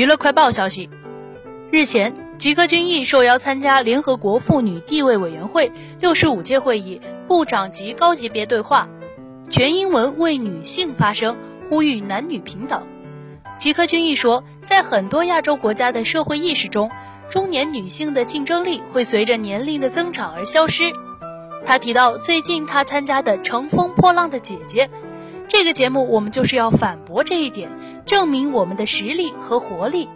娱乐快报消息，日前，吉克隽逸受邀参加联合国妇女地位委员会六十五届会议部长级高级别对话，全英文为女性发声，呼吁男女平等。吉克隽逸说，在很多亚洲国家的社会意识中，中年女性的竞争力会随着年龄的增长而消失。他提到，最近他参加的《乘风破浪的姐姐》。这个节目，我们就是要反驳这一点，证明我们的实力和活力。